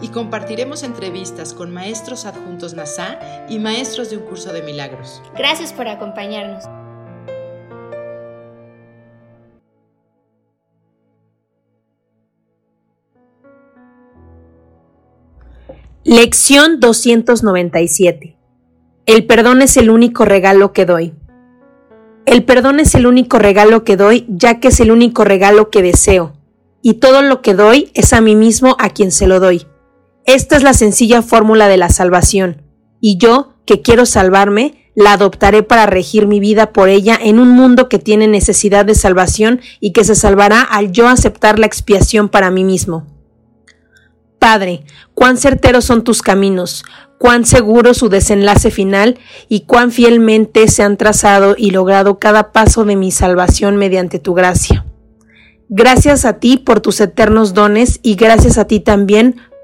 Y compartiremos entrevistas con maestros adjuntos NASA y maestros de un curso de milagros. Gracias por acompañarnos. Lección 297. El perdón es el único regalo que doy. El perdón es el único regalo que doy, ya que es el único regalo que deseo, y todo lo que doy es a mí mismo a quien se lo doy. Esta es la sencilla fórmula de la salvación, y yo, que quiero salvarme, la adoptaré para regir mi vida por ella en un mundo que tiene necesidad de salvación y que se salvará al yo aceptar la expiación para mí mismo. Padre, cuán certeros son tus caminos, cuán seguro su desenlace final y cuán fielmente se han trazado y logrado cada paso de mi salvación mediante tu gracia. Gracias a ti por tus eternos dones y gracias a ti también